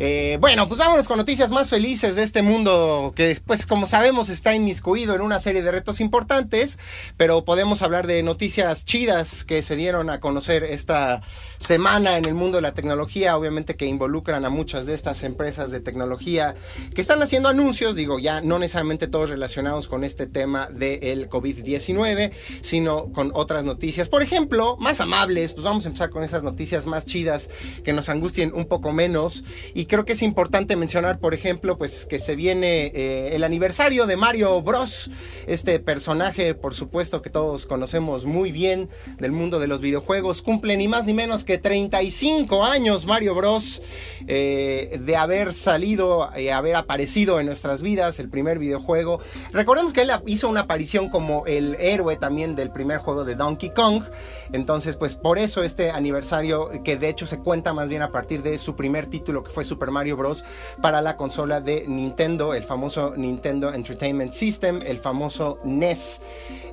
Eh, bueno, pues vámonos con noticias más felices de este mundo que después, como sabemos, está inmiscuido en una serie de retos importantes, pero podemos hablar de noticias chidas que se dieron a conocer esta semana en el mundo de la tecnología, obviamente que involucran a muchas de estas empresas de tecnología que están haciendo anuncios, digo, ya no necesariamente todos relacionados con este tema del COVID-19, sino con otras noticias, por ejemplo, más amables, pues vamos a empezar con esas noticias más chidas que nos angustien un poco menos y creo que es importante mencionar, por ejemplo, pues que se viene eh, el aniversario de Mario Bros. Este personaje, por supuesto, que todos conocemos muy bien del mundo de los videojuegos. Cumple ni más ni menos que 35 años Mario Bros. Eh, de haber salido, y haber aparecido en nuestras vidas, el primer videojuego. Recordemos que él hizo una aparición como el héroe también del primer juego de Donkey Kong. Entonces, pues por eso este aniversario, que de hecho se cuenta más bien a partir de su primer título, que fue su Super Mario Bros. para la consola de Nintendo, el famoso Nintendo Entertainment System, el famoso NES.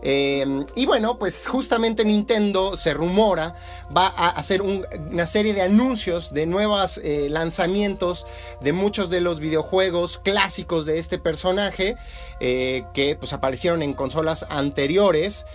Eh, y bueno, pues justamente Nintendo se rumora va a hacer una serie de anuncios de nuevos eh, lanzamientos de muchos de los videojuegos clásicos de este personaje eh, que pues aparecieron en consolas anteriores.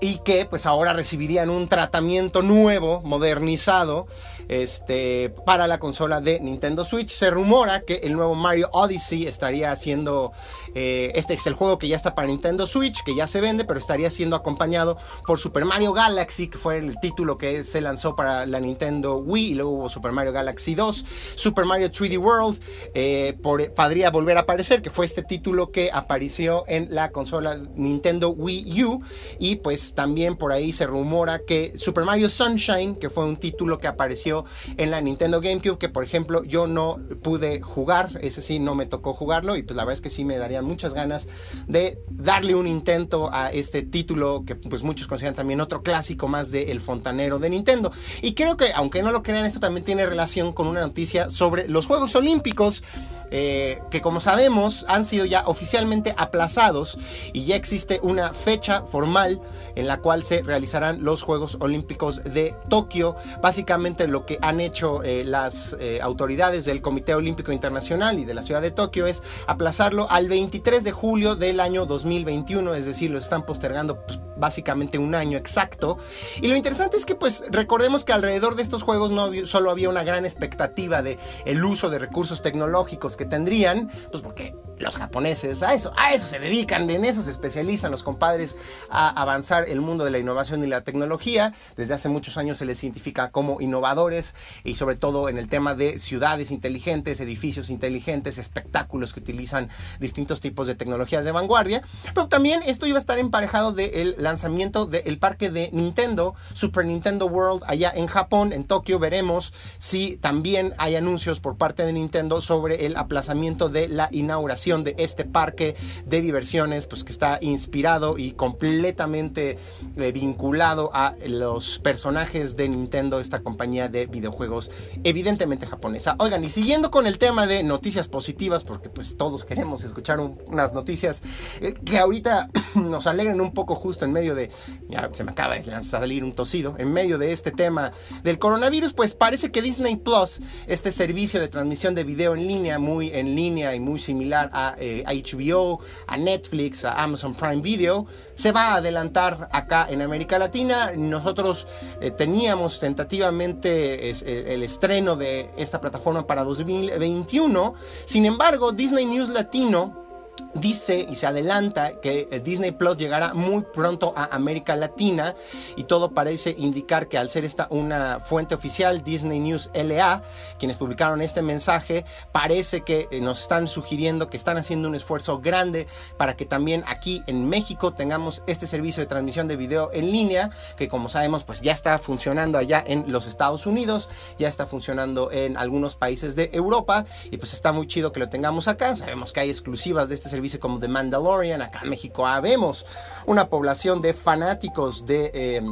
y que pues ahora recibirían un tratamiento nuevo, modernizado, este, para la consola de Nintendo Switch. Se rumora que el nuevo Mario Odyssey estaría haciendo, eh, este es el juego que ya está para Nintendo Switch, que ya se vende, pero estaría siendo acompañado por Super Mario Galaxy, que fue el título que se lanzó para la Nintendo Wii, y luego hubo Super Mario Galaxy 2, Super Mario 3D World, eh, podría volver a aparecer, que fue este título que apareció en la consola Nintendo Wii U, y pues también por ahí se rumora que Super Mario Sunshine, que fue un título que apareció en la Nintendo GameCube, que por ejemplo yo no pude jugar, ese sí no me tocó jugarlo y pues la verdad es que sí me darían muchas ganas de darle un intento a este título que pues muchos consideran también otro clásico más de El Fontanero de Nintendo. Y creo que aunque no lo crean, esto también tiene relación con una noticia sobre los Juegos Olímpicos. Eh, que como sabemos han sido ya oficialmente aplazados y ya existe una fecha formal en la cual se realizarán los Juegos Olímpicos de Tokio. Básicamente lo que han hecho eh, las eh, autoridades del Comité Olímpico Internacional y de la ciudad de Tokio es aplazarlo al 23 de julio del año 2021, es decir, lo están postergando pues, básicamente un año exacto. Y lo interesante es que pues recordemos que alrededor de estos juegos no solo había una gran expectativa de el uso de recursos tecnológicos que tendrían, pues porque los japoneses a eso, a eso se dedican, en eso se especializan los compadres a avanzar el mundo de la innovación y la tecnología. Desde hace muchos años se les identifica como innovadores y sobre todo en el tema de ciudades inteligentes, edificios inteligentes, espectáculos que utilizan distintos tipos de tecnologías de vanguardia. Pero también esto iba a estar emparejado del lanzamiento del parque de Nintendo, Super Nintendo World, allá en Japón, en Tokio. Veremos si también hay anuncios por parte de Nintendo sobre el aplazamiento de la inauguración de este parque de diversiones, pues que está inspirado y completamente eh, vinculado a los personajes de Nintendo, esta compañía de videojuegos evidentemente japonesa. Oigan, y siguiendo con el tema de noticias positivas, porque pues todos queremos escuchar unas noticias eh, que ahorita nos alegren un poco justo en medio de, ya se me acaba de salir un tosido, en medio de este tema del coronavirus, pues parece que Disney Plus, este servicio de transmisión de video en línea, muy en línea y muy similar HBO, eh, a Netflix, a Amazon Prime Video, se va a adelantar acá en América Latina. Nosotros eh, teníamos tentativamente el estreno de esta plataforma para 2021. Sin embargo, Disney News Latino dice y se adelanta que Disney Plus llegará muy pronto a América Latina y todo parece indicar que al ser esta una fuente oficial Disney News LA, quienes publicaron este mensaje, parece que eh, nos están sugiriendo que están haciendo un esfuerzo grande para que también aquí en México tengamos este servicio de transmisión de video en línea, que como sabemos pues ya está funcionando allá en los Estados Unidos, ya está funcionando en algunos países de Europa y pues está muy chido que lo tengamos acá, sabemos que hay exclusivas de este servicio como The Mandalorian. Acá en México habemos una población de fanáticos de... Eh,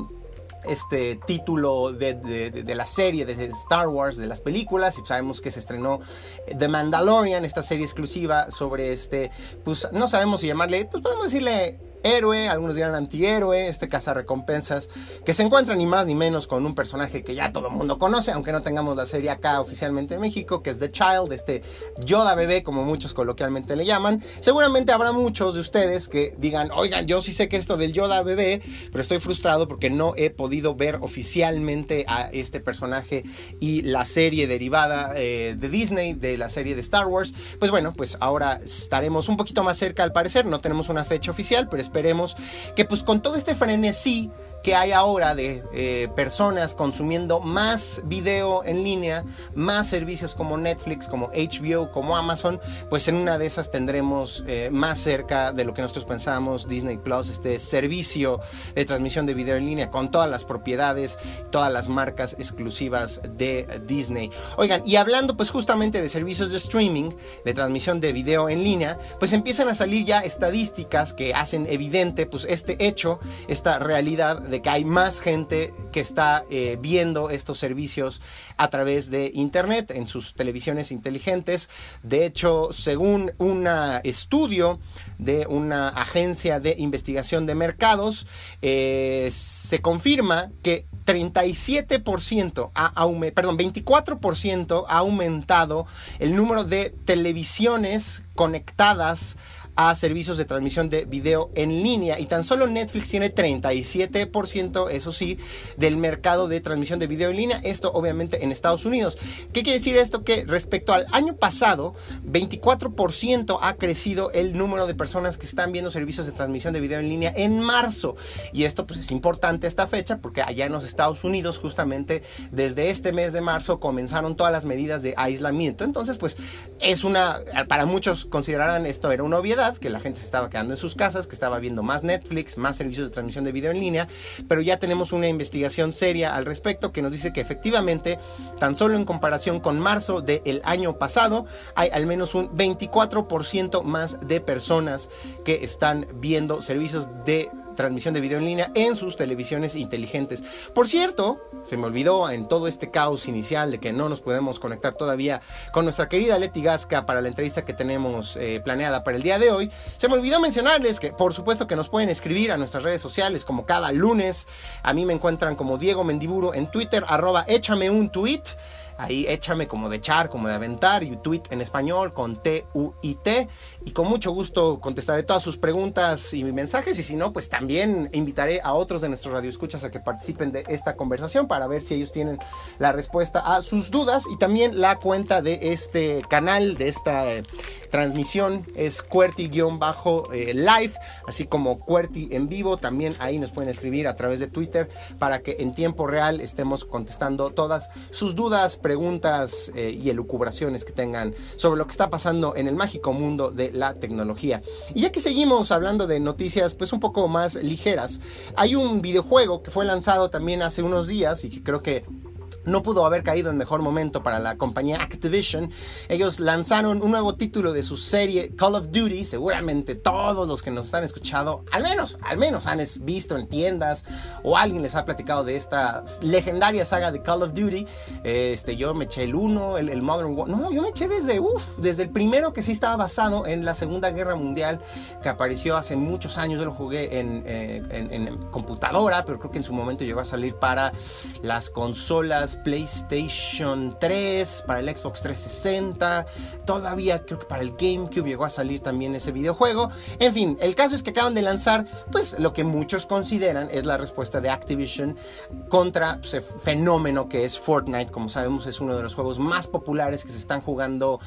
este título de, la serie de Star Wars, de las películas, y sabemos que se estrenó The Mandalorian, esta serie exclusiva sobre este, pues no sabemos si llamarle, pues podemos decirle héroe, algunos dirán antihéroe, este recompensas que se encuentra ni más ni menos con un personaje que ya todo el mundo conoce, aunque no tengamos la serie acá oficialmente en México, que es The Child, este Yoda bebé, como muchos coloquialmente le llaman. Seguramente habrá muchos de ustedes que digan, oigan, yo sí sé que esto del Yoda bebé, pero estoy frustrado porque no he podido ver oficialmente a este personaje y la serie derivada eh, de Disney, de la serie de Star Wars. Pues bueno, pues ahora estaremos un poquito más cerca al parecer, no tenemos una fecha oficial, pero esperemos que pues con todo este frenesí que hay ahora de eh, personas consumiendo más video en línea, más servicios como Netflix, como HBO, como Amazon, pues en una de esas tendremos eh, más cerca de lo que nosotros pensamos Disney Plus, este servicio de transmisión de video en línea con todas las propiedades, todas las marcas exclusivas de Disney. Oigan, y hablando pues justamente de servicios de streaming, de transmisión de video en línea, pues empiezan a salir ya estadísticas que hacen evidente pues este hecho, esta realidad de que hay más gente que está eh, viendo estos servicios a través de Internet en sus televisiones inteligentes. De hecho, según un estudio de una agencia de investigación de mercados, eh, se confirma que 37%, ha perdón, 24% ha aumentado el número de televisiones conectadas a servicios de transmisión de video en línea y tan solo Netflix tiene 37%, eso sí, del mercado de transmisión de video en línea, esto obviamente en Estados Unidos. ¿Qué quiere decir esto? Que respecto al año pasado, 24% ha crecido el número de personas que están viendo servicios de transmisión de video en línea en marzo. Y esto pues es importante esta fecha porque allá en los Estados Unidos justamente desde este mes de marzo comenzaron todas las medidas de aislamiento. Entonces pues es una, para muchos considerarán esto era una obviedad que la gente se estaba quedando en sus casas, que estaba viendo más Netflix, más servicios de transmisión de video en línea, pero ya tenemos una investigación seria al respecto que nos dice que efectivamente, tan solo en comparación con marzo del año pasado, hay al menos un 24% más de personas que están viendo servicios de transmisión de video en línea en sus televisiones inteligentes. Por cierto, se me olvidó en todo este caos inicial de que no nos podemos conectar todavía con nuestra querida Leti Gasca para la entrevista que tenemos eh, planeada para el día de hoy. Se me olvidó mencionarles que por supuesto que nos pueden escribir a nuestras redes sociales como cada lunes. A mí me encuentran como Diego Mendiburo en Twitter, arroba échame un tweet. Ahí échame como de echar, como de aventar, y tweet en español con T-U-I-T. Y con mucho gusto contestaré todas sus preguntas y mensajes. Y si no, pues también invitaré a otros de nuestros radioescuchas a que participen de esta conversación para ver si ellos tienen la respuesta a sus dudas. Y también la cuenta de este canal, de esta eh, transmisión, es QWERTY-live, así como QWERTY en vivo. También ahí nos pueden escribir a través de Twitter para que en tiempo real estemos contestando todas sus dudas, preguntas eh, y elucubraciones que tengan sobre lo que está pasando en el mágico mundo de la tecnología. Y ya que seguimos hablando de noticias pues un poco más ligeras, hay un videojuego que fue lanzado también hace unos días y que creo que no pudo haber caído en mejor momento para la compañía Activision. Ellos lanzaron un nuevo título de su serie Call of Duty. Seguramente todos los que nos están escuchando, al menos, al menos han visto en tiendas o alguien les ha platicado de esta legendaria saga de Call of Duty. Este, yo me eché el 1, el, Modern War. No, yo me eché desde, desde el primero que sí estaba basado en la Segunda Guerra Mundial, que apareció hace muchos años. Yo lo jugué en, eh, en computadora, pero creo que en su momento llegó a salir para las consolas PlayStation 3, para el Xbox 360, todavía creo que para el GameCube llegó a salir también ese videojuego. En fin, el caso es que acaban de lanzar pues lo que muchos consideran es la respuesta de Activision contra pues, el fenómeno que es Fortnite, como sabemos es uno de los juegos más populares que se están jugando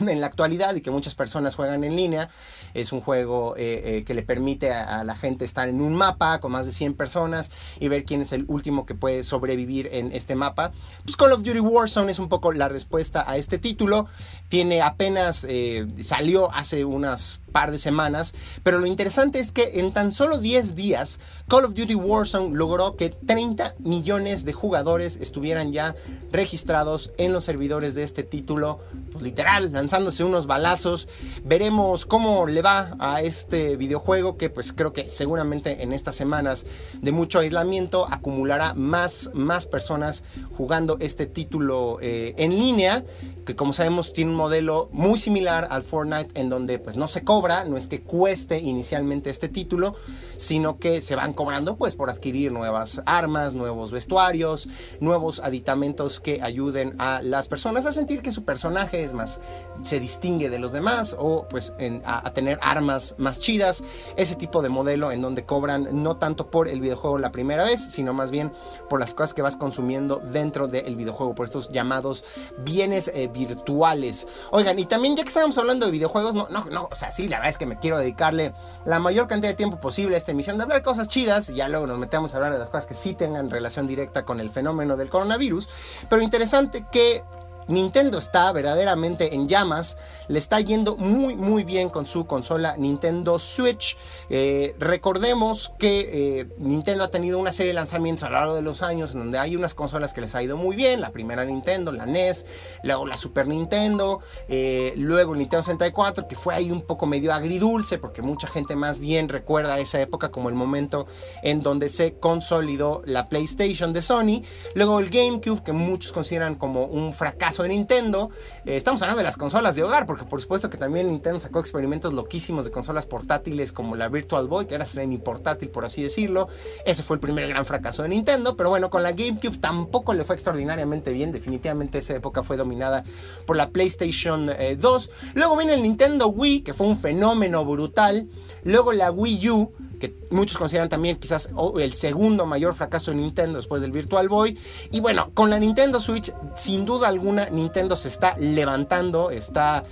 en la actualidad y que muchas personas juegan en línea. Es un juego eh, eh, que le permite a, la gente estar en un mapa con más de 100 personas y ver quién es el último que puede sobrevivir en este mapa. Pues Call of Duty Warzone es un poco la respuesta a este título. Tiene apenas, eh, salió hace unas par de semanas, pero lo interesante es que en tan solo 10 días Call of Duty Warzone logró que 30 millones de jugadores estuvieran ya registrados en los servidores de este título, pues, literal, lanzándose unos balazos. Veremos cómo le va a este videojuego que pues creo que seguramente en estas semanas de mucho aislamiento acumulará más, más personas jugando este título eh, en línea que como sabemos tiene un modelo muy similar al Fortnite en donde pues no se cobra, no es que cueste inicialmente este título, sino que se van cobrando pues por adquirir nuevas armas, nuevos vestuarios, nuevos aditamentos que ayuden a las personas a sentir que su personaje es más se distingue de los demás o pues a, tener armas más chidas, ese tipo de modelo en donde cobran no tanto por el videojuego la primera vez, sino más bien por las cosas que vas consumiendo dentro del videojuego, por estos llamados bienes eh, virtuales. Oigan, y también ya que estamos hablando de videojuegos, no, no, no, o sea, sí, la verdad es que me quiero dedicarle la mayor cantidad de tiempo posible a esta emisión de hablar cosas chidas, y ya luego nos metemos a hablar de las cosas que sí tengan relación directa con el fenómeno del coronavirus, pero interesante que Nintendo está verdaderamente en llamas, le está yendo muy muy bien con su consola Nintendo Switch. Eh, recordemos que eh, Nintendo ha tenido una serie de lanzamientos a lo largo de los años en donde hay unas consolas que les ha ido muy bien, la primera Nintendo, la NES, luego la Super Nintendo, eh, luego Nintendo 64 que fue ahí un poco medio agridulce porque mucha gente más bien recuerda esa época como el momento en donde se consolidó la PlayStation de Sony, luego el GameCube que muchos consideran como un fracaso de Nintendo. Eh, estamos hablando de las consolas de hogar, porque por supuesto que también Nintendo sacó experimentos loquísimos de consolas portátiles como la Virtual Boy, que era semi portátil por así decirlo. Ese fue el primer gran fracaso de Nintendo, pero bueno, con la GameCube tampoco le fue extraordinariamente bien. Definitivamente esa época fue dominada por la PlayStation 2. Eh, Luego viene el Nintendo Wii, que fue un fenómeno brutal. Luego la Wii U que muchos consideran también quizás el segundo mayor fracaso de Nintendo después del Virtual Boy. Y bueno, con la Nintendo Switch, sin duda alguna, Nintendo se está levantando, está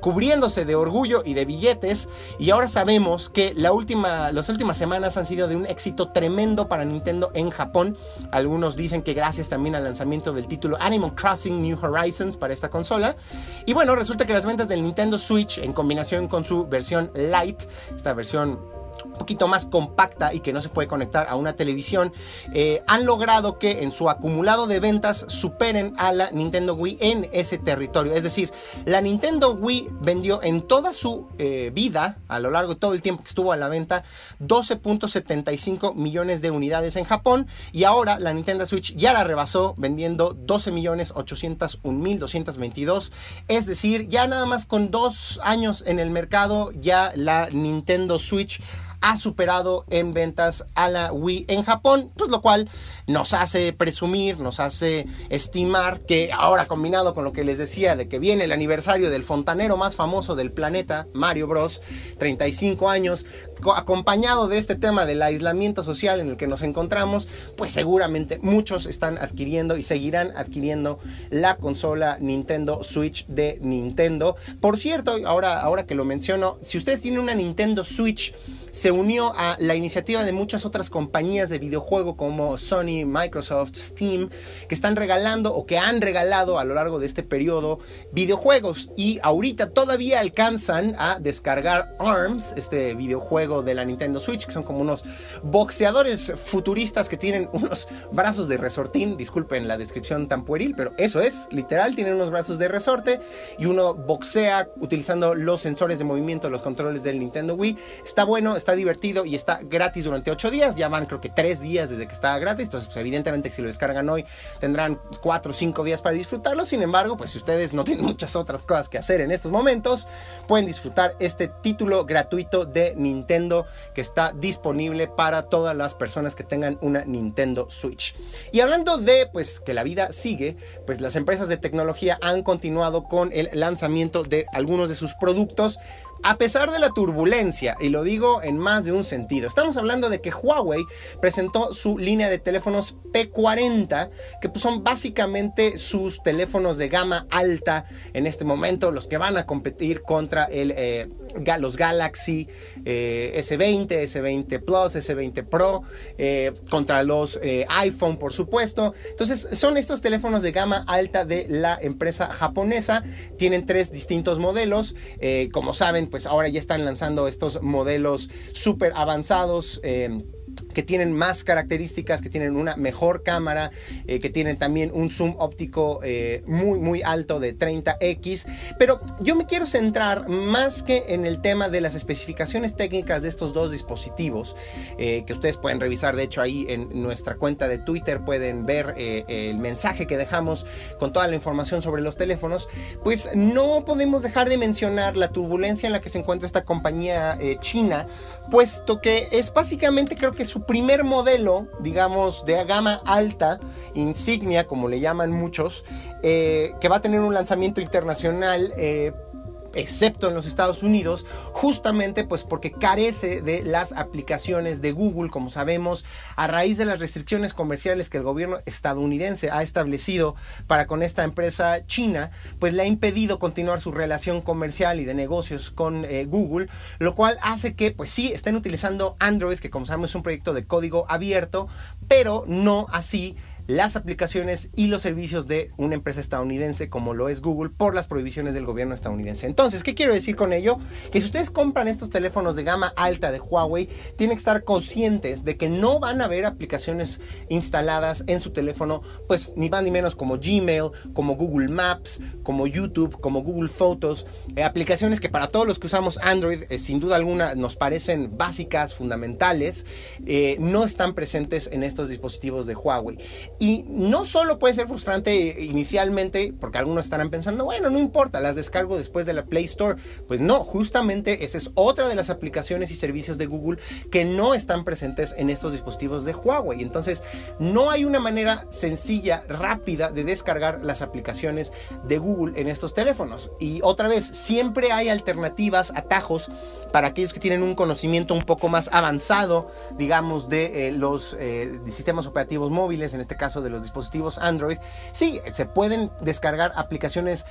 cubriéndose de orgullo y de billetes. Y ahora sabemos que la última, las últimas semanas han sido de un éxito tremendo para Nintendo en Japón. Algunos dicen que gracias también al lanzamiento del título Animal Crossing New Horizons para esta consola. Y bueno, resulta que las ventas del Nintendo Switch en combinación con su versión Lite, esta versión un poquito más compacta y que no se puede conectar a una televisión, eh, han logrado que en su acumulado de ventas superen a la Nintendo Wii en ese territorio. Es decir, la Nintendo Wii vendió en toda su eh, vida, a lo largo de todo el tiempo que estuvo a la venta, 12.75 millones de unidades en Japón y ahora la Nintendo Switch ya la rebasó vendiendo 12 millones 801 mil 222. Es decir, ya nada más con dos años en el mercado, ya la Nintendo Switch ha superado en ventas a la Wii en Japón, pues lo cual nos hace presumir, nos hace estimar que ahora combinado con lo que les decía de que viene el aniversario del fontanero más famoso del planeta, Mario Bros, 35 años, acompañado de este tema del aislamiento social en el que nos encontramos, pues seguramente muchos están adquiriendo y seguirán adquiriendo la consola Nintendo Switch de Nintendo. Por cierto, ahora, ahora que lo menciono, si ustedes tienen una Nintendo Switch, se unió a la iniciativa de muchas otras compañías de videojuego como Sony, Microsoft, Steam, que están regalando o que han regalado a lo largo de este periodo videojuegos y ahorita todavía alcanzan a descargar ARMS, este videojuego de la Nintendo Switch, que son como unos boxeadores futuristas que tienen unos brazos de resortín. Disculpen la descripción tan pueril, pero eso es, literal, tienen unos brazos de resorte y uno boxea utilizando los sensores de movimiento, los controles del Nintendo Wii. Está bueno, está divertido y está gratis durante 8 días. Ya van creo que 3 días desde que está gratis. Entonces, pues, evidentemente, si lo descargan hoy, tendrán 4 o 5 días para disfrutarlo. Sin embargo, pues si ustedes no tienen muchas otras cosas que hacer en estos momentos, pueden disfrutar este título gratuito de Nintendo que está disponible para todas las personas que tengan una Nintendo Switch. Y hablando de pues que la vida sigue, pues las empresas de tecnología han continuado con el lanzamiento de algunos de sus productos a pesar de la turbulencia, y lo digo en más de un sentido, estamos hablando de que Huawei presentó su línea de teléfonos P40, que pues, son básicamente sus teléfonos de gama alta en este momento, los que van a competir contra el, eh, los Galaxy eh, S20, S20 Plus, S20 Pro, eh, contra los iPhone, por supuesto. Entonces, son estos teléfonos de gama alta de la empresa japonesa. Tienen tres distintos modelos. como saben, pues ahora ya están lanzando estos modelos súper avanzados. Eh, que tienen más características, que tienen una mejor cámara, eh, que tienen también un zoom óptico eh, muy muy alto de 30x. Pero yo me quiero centrar más que en el tema de las especificaciones técnicas de estos dos dispositivos, eh, que ustedes pueden revisar, de hecho ahí en nuestra cuenta de Twitter pueden ver el mensaje que dejamos con toda la información sobre los teléfonos, pues no podemos dejar de mencionar la turbulencia en la que se encuentra esta compañía china, puesto que es básicamente creo que su primer modelo, digamos, de gama alta, insignia, como le llaman muchos, eh, que va a tener un lanzamiento internacional. Excepto en los Estados Unidos, justamente pues porque carece de las aplicaciones de Google, como sabemos, a raíz de las restricciones comerciales que el gobierno estadounidense ha establecido para con esta empresa china, pues le ha impedido continuar su relación comercial y de negocios con eh, Google, lo cual hace que pues sí estén utilizando Android, que como sabemos es un proyecto de código abierto, pero no así las aplicaciones y los servicios de una empresa estadounidense como lo es Google por las prohibiciones del gobierno estadounidense. Entonces, ¿qué quiero decir con ello? Que si ustedes compran estos teléfonos de gama alta de Huawei, tienen que estar conscientes de que no van a haber aplicaciones instaladas en su teléfono, pues ni más ni menos como Gmail, como Google Maps, como YouTube, como Google Photos, eh, aplicaciones que para todos los que usamos Android, eh, sin duda alguna, nos parecen básicas, fundamentales, eh, no están presentes en estos dispositivos de Huawei. Y no solo puede ser frustrante inicialmente, porque algunos estarán pensando, bueno, no importa, las descargo después de la Play Store. Pues no, justamente esa es otra de las aplicaciones y servicios de Google que no están presentes en estos dispositivos de Huawei. Entonces, no hay una manera sencilla, rápida de descargar las aplicaciones de Google en estos teléfonos. Y otra vez, siempre hay alternativas, atajos para aquellos que tienen un conocimiento un poco más avanzado, digamos, de eh, los eh, sistemas operativos móviles, en este caso de los dispositivos Android, sí, se pueden descargar aplicaciones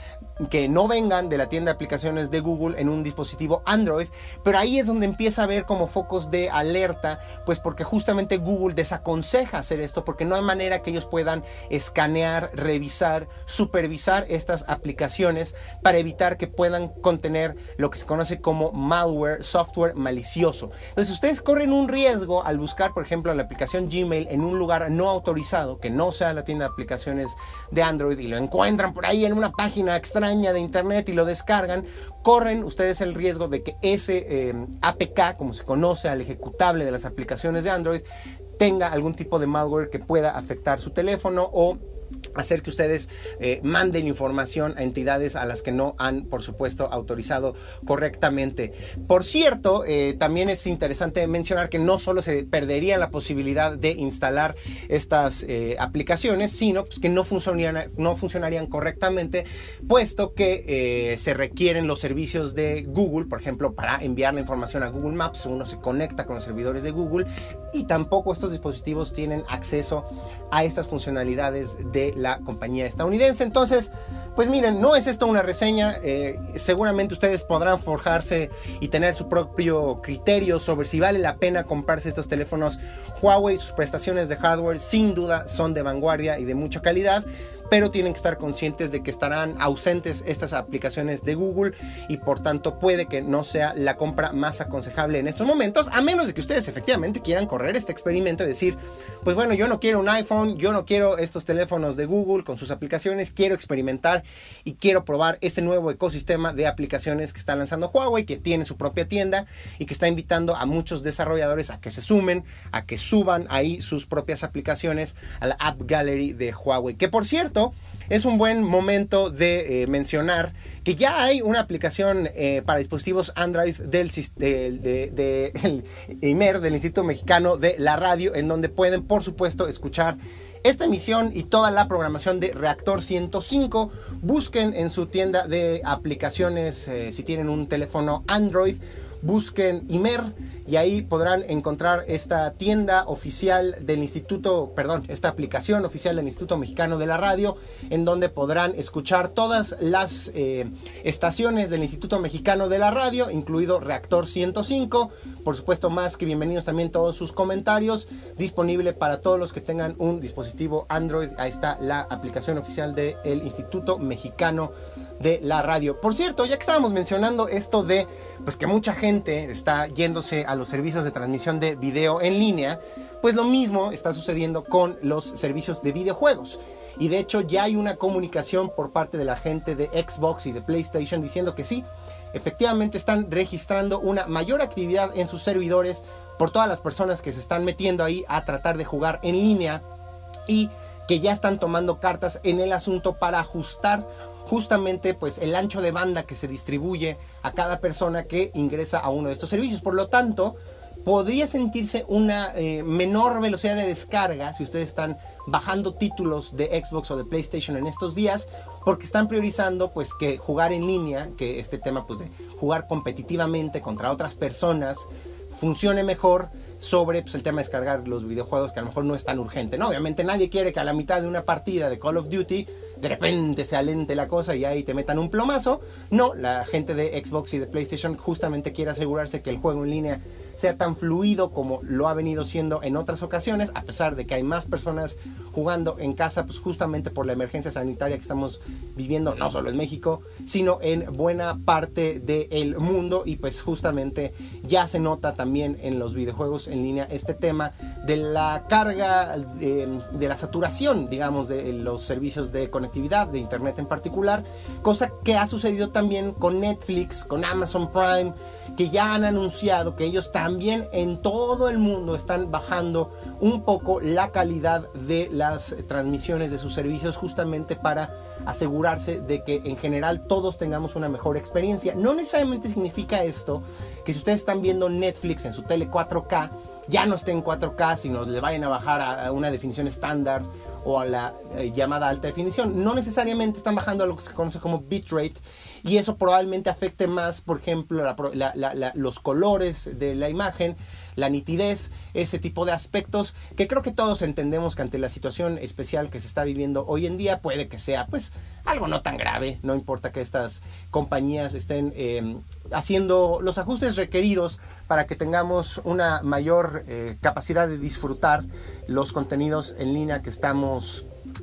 que no vengan de la tienda de aplicaciones de Google en un dispositivo Android, pero ahí es donde empieza a ver como focos de alerta, pues porque justamente Google desaconseja hacer esto porque no hay manera que ellos puedan escanear, revisar, supervisar estas aplicaciones para evitar que puedan contener lo que se conoce como malware, software malicioso. Entonces ustedes corren un riesgo al buscar, por ejemplo, la aplicación Gmail en un lugar no autorizado, no sea la tienda de aplicaciones de Android y lo encuentran por ahí en una página extraña de internet y lo descargan, corren ustedes el riesgo de que ese eh, APK, como se conoce al ejecutable de las aplicaciones de Android, tenga algún tipo de malware que pueda afectar su teléfono o hacer que ustedes eh, manden información a entidades a las que no han, por supuesto, autorizado correctamente. Por cierto, eh, también es interesante mencionar que no solo se perdería la posibilidad de instalar estas eh, aplicaciones, sino pues, que no funcionarían, no funcionarían correctamente, puesto que se requieren los servicios de Google, por ejemplo, para enviar la información a Google Maps, uno se conecta con los servidores de Google y tampoco estos dispositivos tienen acceso a estas funcionalidades de la compañía estadounidense. Entonces, pues miren, no es esto una reseña, eh, seguramente ustedes podrán forjarse y tener su propio criterio sobre si vale la pena comprarse estos teléfonos Huawei, sus prestaciones de hardware sin duda son de vanguardia y de mucha calidad pero tienen que estar conscientes de que estarán ausentes estas aplicaciones de Google y por tanto puede que no sea la compra más aconsejable en estos momentos, a menos de que ustedes efectivamente quieran correr este experimento y decir, pues bueno, yo no quiero un iPhone, yo no quiero estos teléfonos de Google con sus aplicaciones, quiero experimentar y quiero probar este nuevo ecosistema de aplicaciones que está lanzando Huawei, que tiene su propia tienda y que está invitando a muchos desarrolladores a que se sumen, a que suban ahí sus propias aplicaciones a la App Gallery de Huawei, que por cierto, es un buen momento de eh, mencionar que ya hay una aplicación eh, para dispositivos Android del de, IMER, del Instituto Mexicano de la Radio, en donde pueden, por supuesto, escuchar esta emisión y toda la programación de Reactor 105. Busquen en su tienda de aplicaciones, eh, si tienen un teléfono Android, busquen IMER y ahí podrán encontrar esta tienda oficial del Instituto, perdón, esta aplicación oficial del Instituto Mexicano de la Radio, en donde podrán escuchar todas las eh, estaciones del Instituto Mexicano de la Radio, incluido Reactor 105. Por supuesto, más que bienvenidos también todos sus comentarios, disponible para todos los que tengan un dispositivo Android. Ahí está la aplicación oficial del Instituto Mexicano de la Radio. Por cierto, ya que estábamos mencionando esto de pues que mucha gente está yéndose a los servicios de transmisión de video en línea, pues lo mismo está sucediendo con los servicios de videojuegos. Y de hecho ya hay una comunicación por parte de la gente de Xbox y de PlayStation diciendo que sí, efectivamente están registrando una mayor actividad en sus servidores por todas las personas que se están metiendo ahí a tratar de jugar en línea y que ya están tomando cartas en el asunto para ajustar justamente pues el ancho de banda que se distribuye a cada persona que ingresa a uno de estos servicios. Por lo tanto, podría sentirse una eh, menor velocidad de descarga si ustedes están bajando títulos de Xbox o de PlayStation en estos días porque están priorizando pues que jugar en línea, que este tema pues de jugar competitivamente contra otras personas funcione mejor sobre pues, el tema de descargar los videojuegos que a lo mejor no es tan urgente. No, obviamente nadie quiere que a la mitad de una partida de Call of Duty de repente se alente la cosa y ahí te metan un plomazo. No, la gente de Xbox y de PlayStation justamente quiere asegurarse que el juego en línea sea tan fluido como lo ha venido siendo en otras ocasiones, a pesar de que hay más personas jugando en casa, pues justamente por la emergencia sanitaria que estamos viviendo, no solo en México, sino en buena parte del mundo. Y pues justamente ya se nota también en los videojuegos en línea este tema de la carga, de, de la saturación, digamos, de los servicios de conectividad, de Internet en particular, cosa que ha sucedido también con Netflix, con Amazon Prime, que ya han anunciado que ellos también en todo el mundo están bajando un poco la calidad de las transmisiones de sus servicios justamente para asegurarse de que en general todos tengamos una mejor experiencia. No necesariamente significa esto que si ustedes están viendo Netflix en su tele 4K, ya no esté en 4K, sino le vayan a bajar a una definición estándar o a la eh, llamada alta definición. No necesariamente están bajando a lo que se conoce como bitrate y eso probablemente afecte más, por ejemplo, los colores de la imagen, la nitidez, ese tipo de aspectos que creo que todos entendemos que ante la situación especial que se está viviendo hoy en día puede que sea pues algo no tan grave, no importa que estas compañías estén eh, haciendo los ajustes requeridos para que tengamos una mayor eh, capacidad de disfrutar los contenidos en línea que estamos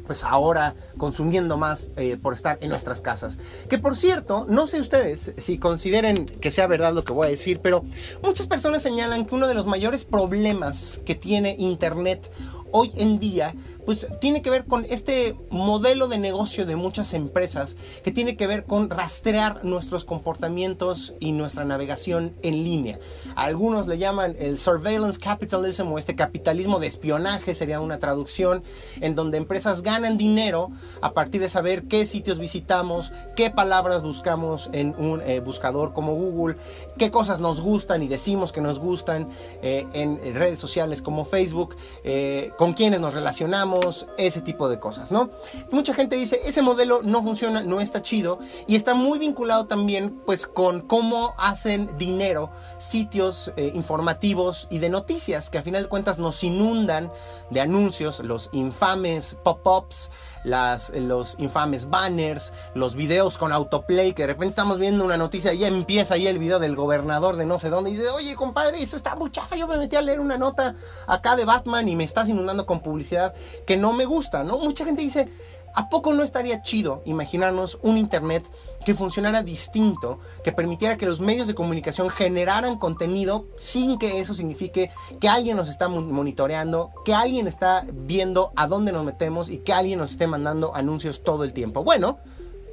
pues ahora consumiendo más eh, por estar en nuestras casas. Que por cierto, no sé ustedes si consideren que sea verdad lo que voy a decir, pero muchas personas señalan que uno de los mayores problemas que tiene Internet hoy en día pues tiene que ver con este modelo de negocio de muchas empresas que tiene que ver con rastrear nuestros comportamientos y nuestra navegación en línea. Algunos le llaman el surveillance capitalism o este capitalismo de espionaje sería una traducción en donde empresas ganan dinero a partir de saber qué sitios visitamos, qué palabras buscamos en un eh, buscador como Google, qué cosas nos gustan y decimos que nos gustan eh, en redes sociales como Facebook, eh, con quiénes nos relacionamos ese tipo de cosas, ¿no? Mucha gente dice, ese modelo no funciona, no está chido y está muy vinculado también pues con cómo hacen dinero sitios eh, informativos y de noticias que a final de cuentas nos inundan de anuncios, los infames pop-ups, las, los infames banners, los videos con autoplay, que de repente estamos viendo una noticia y ya empieza ahí el video del gobernador de no sé dónde y dice, oye compadre, eso está muy chafa, yo me metí a leer una nota acá de Batman y me estás inundando con publicidad que no me gusta, ¿no? Mucha gente dice, ¿A poco no estaría chido imaginarnos un Internet que funcionara distinto, que permitiera que los medios de comunicación generaran contenido sin que eso signifique que alguien nos está monitoreando, que alguien está viendo a dónde nos metemos y que alguien nos esté mandando anuncios todo el tiempo? Bueno,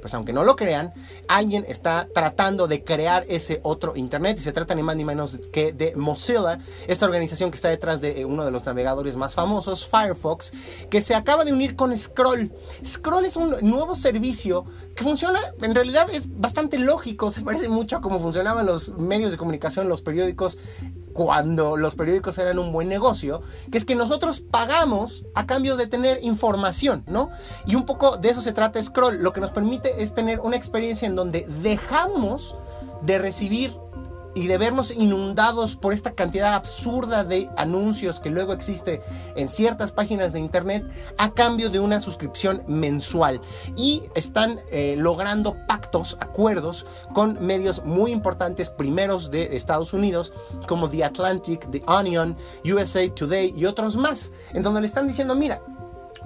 pues aunque no lo crean, alguien está tratando de crear ese otro Internet y se trata ni más ni menos que de Mozilla, esta organización que está detrás de eh, uno de los navegadores más famosos, Firefox, que se acaba de unir con Scroll. Scroll es un nuevo servicio que funciona, en realidad es bastante lógico, se parece mucho a cómo funcionaban los medios de comunicación, los periódicos cuando los periódicos eran un buen negocio, que es que nosotros pagamos a cambio de tener información, ¿no? Y un poco de eso se trata Scroll, lo que nos permite es tener una experiencia en donde dejamos de recibir y de vernos inundados por esta cantidad absurda de anuncios que luego existe en ciertas páginas de internet a cambio de una suscripción mensual. Y están eh, logrando pactos, acuerdos con medios muy importantes, primeros de Estados Unidos, como The Atlantic, The Onion, USA Today y otros más, en donde le están diciendo, mira,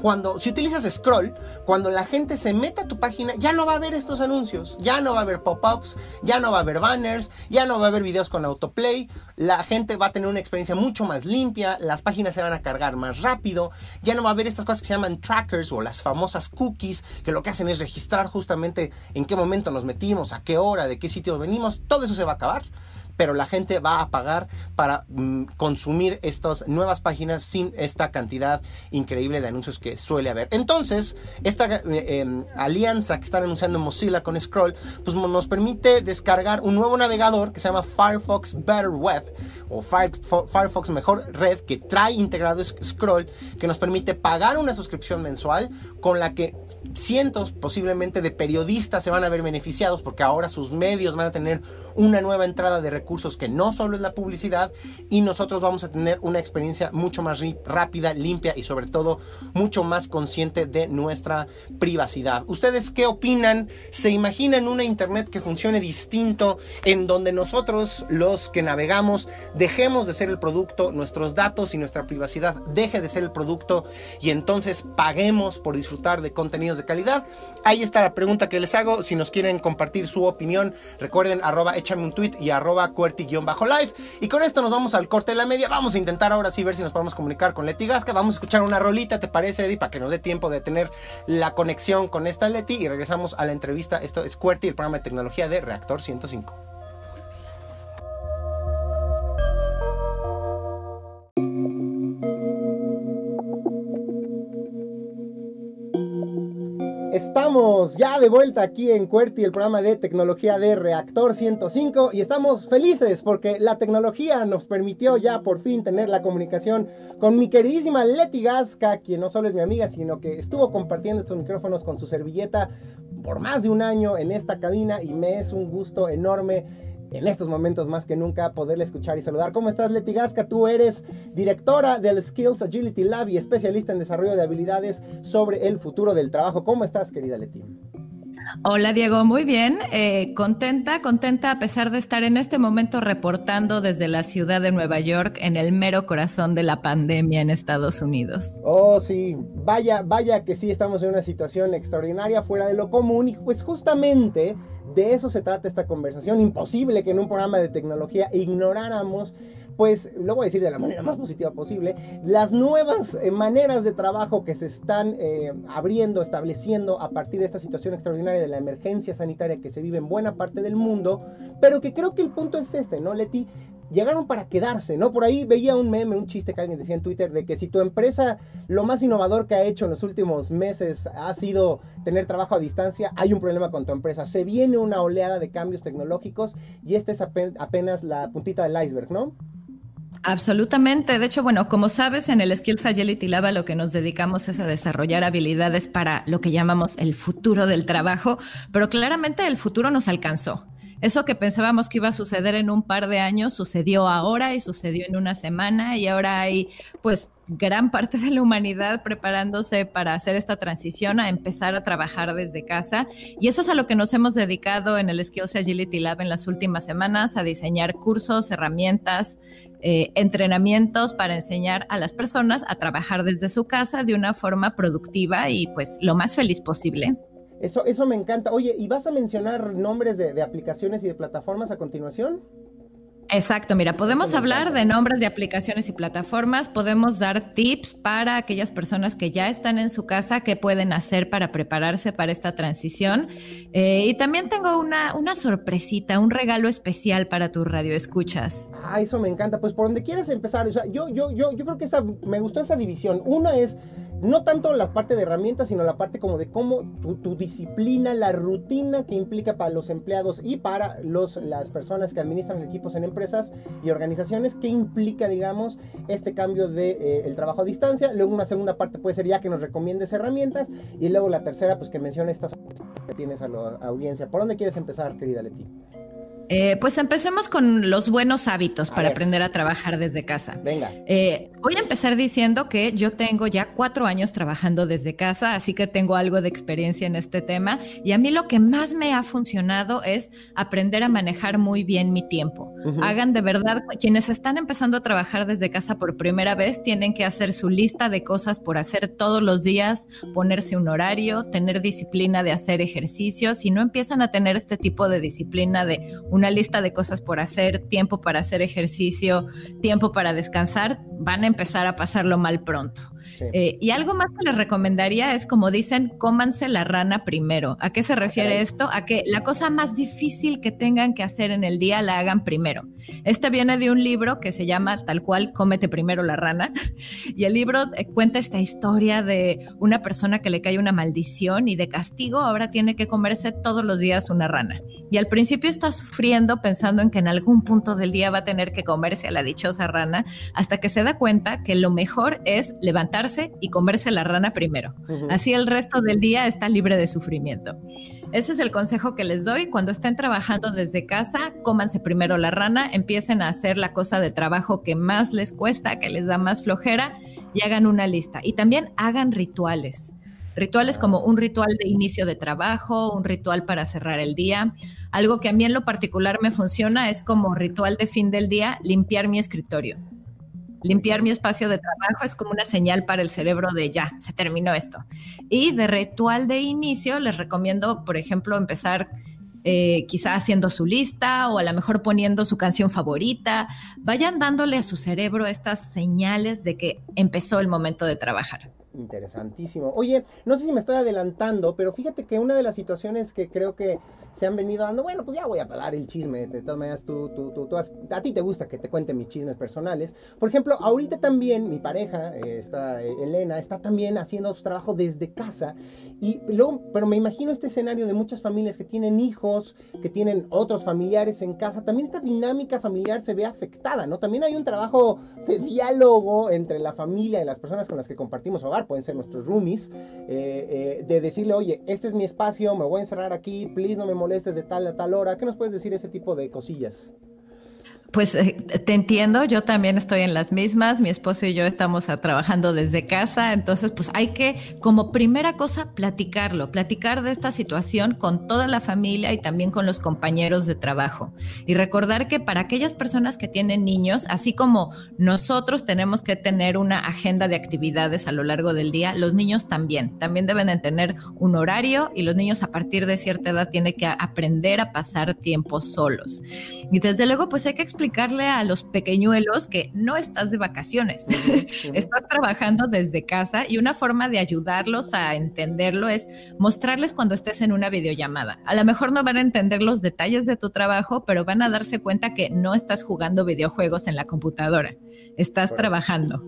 cuando, si utilizas scroll, cuando la gente se meta a tu página, ya no va a ver estos anuncios, ya no va a haber pop-ups, ya no va a haber banners, ya no va a haber videos con autoplay, la gente va a tener una experiencia mucho más limpia, las páginas se van a cargar más rápido, ya no va a haber estas cosas que se llaman trackers o las famosas cookies, que lo que hacen es registrar justamente en qué momento nos metimos, a qué hora, de qué sitio venimos, todo eso se va a acabar pero la gente va a pagar para mm, consumir estas nuevas páginas sin esta cantidad increíble de anuncios que suele haber. Entonces, esta eh, em, alianza que están anunciando Mozilla con Scroll, pues nos permite descargar un nuevo navegador que se llama Firefox Better Web o Firefox Mejor Red que trae integrado Scroll que nos permite pagar una suscripción mensual con la que cientos posiblemente de periodistas se van a ver beneficiados porque ahora sus medios van a tener una nueva entrada de recursos que no solo es la publicidad y nosotros vamos a tener una experiencia mucho más rápida, limpia y sobre todo mucho más consciente de nuestra privacidad. ¿Ustedes qué opinan? ¿Se imaginan una internet que funcione distinto en donde nosotros los que navegamos dejemos de ser el producto, nuestros datos y nuestra privacidad deje de ser el producto y entonces paguemos por disfrutar de contenidos de calidad? Ahí está la pregunta que les hago. Si nos quieren compartir su opinión, recuerden arroba échame un tweet y arroba cuerti-live. Y con esto nos vamos al corte de la media. Vamos a intentar ahora sí ver si nos podemos comunicar con Leti Gasca. Vamos a escuchar una rolita, ¿te parece, Eddie? Para que nos dé tiempo de tener la conexión con esta Leti. Y regresamos a la entrevista. Esto es Cuerti, el programa de tecnología de Reactor 105. Estamos ya de vuelta aquí en QWERTY, el programa de tecnología de Reactor 105, y estamos felices porque la tecnología nos permitió ya por fin tener la comunicación con mi queridísima Leti Gasca, quien no solo es mi amiga, sino que estuvo compartiendo estos micrófonos con su servilleta por más de un año en esta cabina y me es un gusto enorme en estos momentos más que nunca poderle escuchar y saludar. ¿Cómo estás, Leti Gasca? Tú eres directora del Skills Agility Lab y especialista en desarrollo de habilidades sobre el futuro del trabajo. ¿Cómo estás, querida Leti? Hola Diego, muy bien, eh, contenta, contenta a pesar de estar en este momento reportando desde la ciudad de Nueva York en el mero corazón de la pandemia en Estados Unidos. Oh sí, vaya, vaya que sí estamos en una situación extraordinaria fuera de lo común y pues justamente de eso se trata esta conversación. Imposible que en un programa de tecnología ignoráramos pues lo voy a decir de la manera más positiva posible, las nuevas eh, maneras de trabajo que se están eh, abriendo, estableciendo a partir de esta situación extraordinaria de la emergencia sanitaria que se vive en buena parte del mundo, pero que creo que el punto es este, ¿no, Leti? Llegaron para quedarse, ¿no? Por ahí veía un meme, un chiste que alguien decía en Twitter de que si tu empresa lo más innovador que ha hecho en los últimos meses ha sido tener trabajo a distancia, hay un problema con tu empresa. Se viene una oleada de cambios tecnológicos y esta es apenas la puntita del iceberg, ¿no? Absolutamente. De hecho, bueno, como sabes, en el Skills Agility Lab lo que nos dedicamos es a desarrollar habilidades para lo que llamamos el futuro del trabajo, pero claramente el futuro nos alcanzó. Eso que pensábamos que iba a suceder en un par de años sucedió ahora y sucedió en una semana y ahora hay pues gran parte de la humanidad preparándose para hacer esta transición a empezar a trabajar desde casa y eso es a lo que nos hemos dedicado en el Skills Agility Lab en las últimas semanas a diseñar cursos, herramientas, eh, entrenamientos para enseñar a las personas a trabajar desde su casa de una forma productiva y pues lo más feliz posible. Eso, eso me encanta. Oye, ¿y vas a mencionar nombres de, aplicaciones y de plataformas a continuación? Exacto, mira, podemos hablar de nombres de aplicaciones y plataformas, podemos dar tips para aquellas personas que ya están en su casa, qué pueden hacer para prepararse para esta transición. Eh, y también tengo una, una sorpresita, un regalo especial para tu radio escuchas. Ah, eso me encanta. Pues por donde quieras empezar, o sea, yo, yo, yo, yo creo que esa, me gustó esa división. Una es no tanto la parte de herramientas, sino la parte como de cómo tu, disciplina, la rutina que implica para los empleados y para los, las personas que administran equipos en empresas y organizaciones, qué implica, digamos, este cambio de eh, el trabajo a distancia. Luego una segunda parte puede ser ya que nos recomiendes herramientas y luego la tercera, pues que mencione estas que tienes a la audiencia. ¿Por dónde quieres empezar, querida Leti? Eh, pues empecemos con los buenos hábitos para aprender a trabajar desde casa. Venga. Eh, voy a empezar diciendo que yo tengo ya cuatro años trabajando desde casa, así que tengo algo de experiencia en este tema. Y a mí lo que más me ha funcionado es aprender a manejar muy bien mi tiempo. Hagan de verdad, quienes están empezando a trabajar desde casa por primera vez, tienen que hacer su lista de cosas por hacer todos los días, ponerse un horario, tener disciplina de hacer ejercicios. Si no empiezan a tener este tipo de disciplina de una lista de cosas por hacer, tiempo para hacer ejercicio, tiempo para descansar, van a empezar a pasarlo mal pronto. Eh, y algo más que les recomendaría es, como dicen, cómanse la rana primero. ¿A qué se refiere esto? A que la cosa más difícil que tengan que hacer en el día la hagan primero. Este viene de un libro que se llama tal cual, Cómete primero la rana. Y el libro eh, cuenta esta historia de una persona que le cae una maldición y de castigo ahora tiene que comerse todos los días una rana. Y al principio está sufriendo pensando en que en algún punto del día va a tener que comerse a la dichosa rana hasta que se da cuenta que lo mejor es levantarse y comerse la rana primero. Así el resto del día está libre de sufrimiento. Ese es el consejo que les doy. Cuando estén trabajando desde casa, cómanse primero la rana, empiecen a hacer la cosa de trabajo que más les cuesta, que les da más flojera y hagan una lista. Y también hagan rituales. Rituales como un ritual de inicio de trabajo, un ritual para cerrar el día. Algo que a mí en lo particular me funciona es como ritual de fin del día, limpiar mi escritorio. Limpiar mi espacio de trabajo es como una señal para el cerebro de ya, se terminó esto. Y de ritual de inicio les recomiendo, por ejemplo, empezar eh, quizá haciendo su lista o a lo mejor poniendo su canción favorita. Vayan dándole a su cerebro estas señales de que empezó el momento de trabajar. Interesantísimo. Oye, no sé si me estoy adelantando, pero fíjate que una de las situaciones que creo que se han venido dando, bueno, pues ya voy a parar el chisme, de todas maneras tú, tú, tú, tú a ti te gusta que te cuente mis chismes personales. Por ejemplo, ahorita también mi pareja, eh, está eh, Elena, está también haciendo su trabajo desde casa y luego, pero me imagino este escenario de muchas familias que tienen hijos, que tienen otros familiares en casa, también esta dinámica familiar se ve afectada, ¿no? También hay un trabajo de diálogo entre la familia y las personas con las que compartimos hogar, pueden ser nuestros roomies, eh, de decirle, oye, este es mi espacio, me voy a encerrar aquí, please no me molestes de tal a tal hora. ¿Qué nos puedes decir ese tipo de cosillas? Pues eh, te entiendo, yo también estoy en las mismas, mi esposo y yo estamos trabajando desde casa, entonces pues hay que como primera cosa platicarlo, platicar de esta situación con toda la familia y también con los compañeros de trabajo. Y recordar que para aquellas personas que tienen niños, así como nosotros tenemos que tener una agenda de actividades a lo largo del día, los niños también, también deben de tener un horario y los niños a partir de cierta edad tienen que aprender a pasar tiempo solos. Y desde luego pues hay que explicarle a los pequeñuelos que no estás de vacaciones, estás trabajando desde casa y una forma de ayudarlos a entenderlo es mostrarles cuando estés en una videollamada. A lo mejor no van a entender los detalles de tu trabajo, pero van a darse cuenta que no estás jugando videojuegos en la computadora, estás trabajando.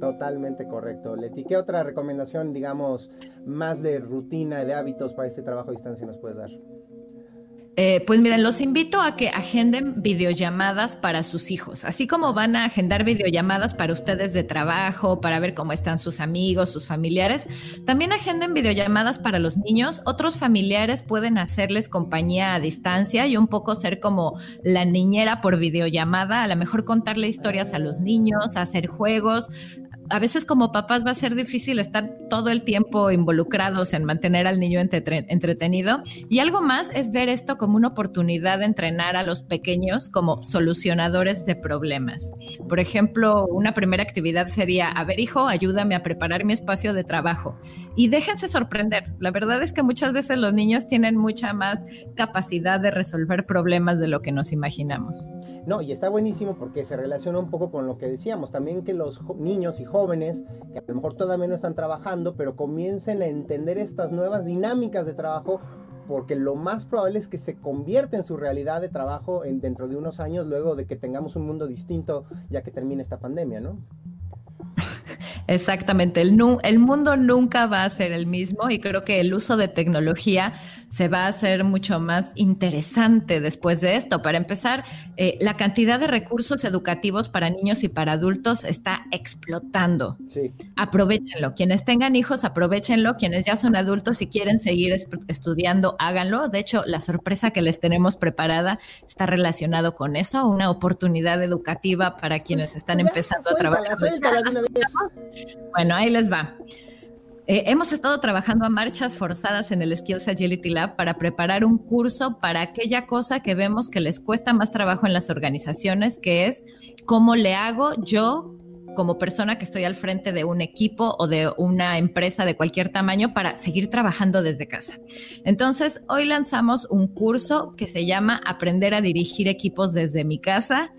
Totalmente correcto. Leti, ¿qué otra recomendación, digamos, más de rutina, de hábitos para este trabajo a distancia nos puedes dar? Eh, pues miren, los invito a que agenden videollamadas para sus hijos, así como van a agendar videollamadas para ustedes de trabajo, para ver cómo están sus amigos, sus familiares. También agenden videollamadas para los niños. Otros familiares pueden hacerles compañía a distancia y un poco ser como la niñera por videollamada, a lo mejor contarle historias a los niños, hacer juegos, a veces como papás va a ser difícil estar todo el tiempo involucrados en mantener al niño entretenido. Y algo más es ver esto como una oportunidad de entrenar a los pequeños como solucionadores de problemas. Por ejemplo, una primera actividad sería, a ver hijo, ayúdame a preparar mi espacio de trabajo. Y déjense sorprender. La verdad es que muchas veces los niños tienen mucha más capacidad de resolver problemas de lo que nos imaginamos. No, y está buenísimo porque se relaciona un poco con lo que decíamos, también que los niños y jóvenes, que a lo mejor todavía no están trabajando, pero comiencen a entender estas nuevas dinámicas de trabajo, porque lo más probable es que se convierta en su realidad de trabajo en, dentro de unos años, luego de que tengamos un mundo distinto ya que termine esta pandemia, ¿no? Exactamente, el, el, mundo nunca va a ser el mismo y creo que el uso de tecnología se va a hacer mucho más interesante después de esto. Para empezar, eh, la cantidad de recursos educativos para niños y para adultos está explotando. Sí. Aprovechenlo. Quienes tengan hijos, aprovechenlo. Quienes ya son adultos y quieren seguir estudiando, háganlo. De hecho, la sorpresa que les tenemos preparada está relacionado con eso, una oportunidad educativa para quienes están pues empezando a trabajar. Bueno, ahí les va. Eh, hemos estado trabajando a marchas forzadas en el Skills Agility Lab para preparar un curso para aquella cosa que vemos que les cuesta más trabajo en las organizaciones, que es cómo le hago yo como persona que estoy al frente de un equipo o de una empresa de cualquier tamaño para seguir trabajando desde casa. Entonces, hoy lanzamos un curso que se llama Aprender a dirigir equipos desde mi casa,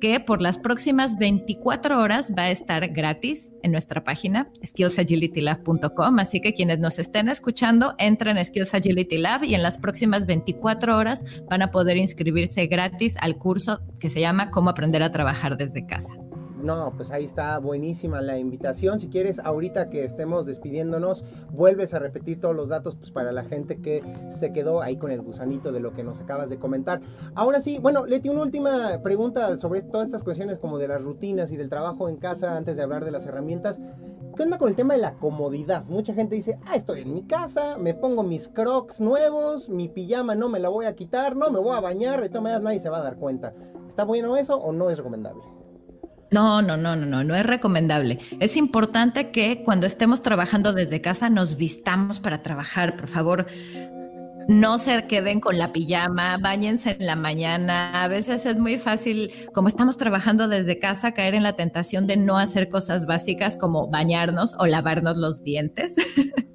que por las próximas 24 horas va a estar gratis en nuestra página skillsagilitylab.com, así que quienes nos estén escuchando, entren a Skills Agility Lab y en las próximas 24 horas van a poder inscribirse gratis al curso que se llama Cómo aprender a trabajar desde casa. No, pues ahí está buenísima la invitación. Si quieres, ahorita que estemos despidiéndonos, vuelves a repetir todos los datos pues, para la gente que se quedó ahí con el gusanito de lo que nos acabas de comentar. Ahora sí, bueno, Leti, una última pregunta sobre todas estas cuestiones como de las rutinas y del trabajo en casa antes de hablar de las herramientas. ¿Qué onda con el tema de la comodidad? Mucha gente dice, ah, estoy en mi casa, me pongo mis crocs nuevos, mi pijama no me la voy a quitar, no me voy a bañar, de todas maneras nadie se va a dar cuenta. ¿Está bueno eso o no es recomendable? No, no, no, no, no, no es recomendable. Es importante que cuando estemos trabajando desde casa nos vistamos para trabajar, por favor. No se queden con la pijama, bañense en la mañana. A veces es muy fácil, como estamos trabajando desde casa, caer en la tentación de no hacer cosas básicas como bañarnos o lavarnos los dientes.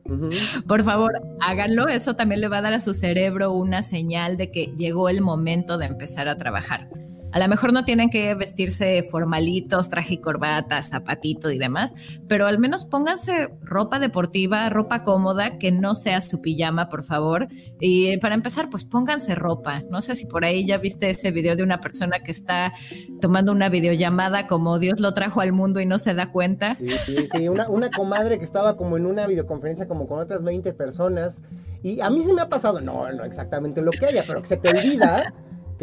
Por favor, háganlo. Eso también le va a dar a su cerebro una señal de que llegó el momento de empezar a trabajar. A lo mejor no tienen que vestirse formalitos, traje y corbata, zapatito y demás, pero al menos pónganse ropa deportiva, ropa cómoda, que no sea su pijama, por favor. Y para empezar, pues pónganse ropa. No sé si por ahí ya viste ese video de una persona que está tomando una videollamada como Dios lo trajo al mundo y no se da cuenta. Sí, sí, sí. Una, comadre que estaba como en una videoconferencia como con otras 20 personas. Y a mí se me ha pasado, no, no exactamente lo que haya, pero que se te olvida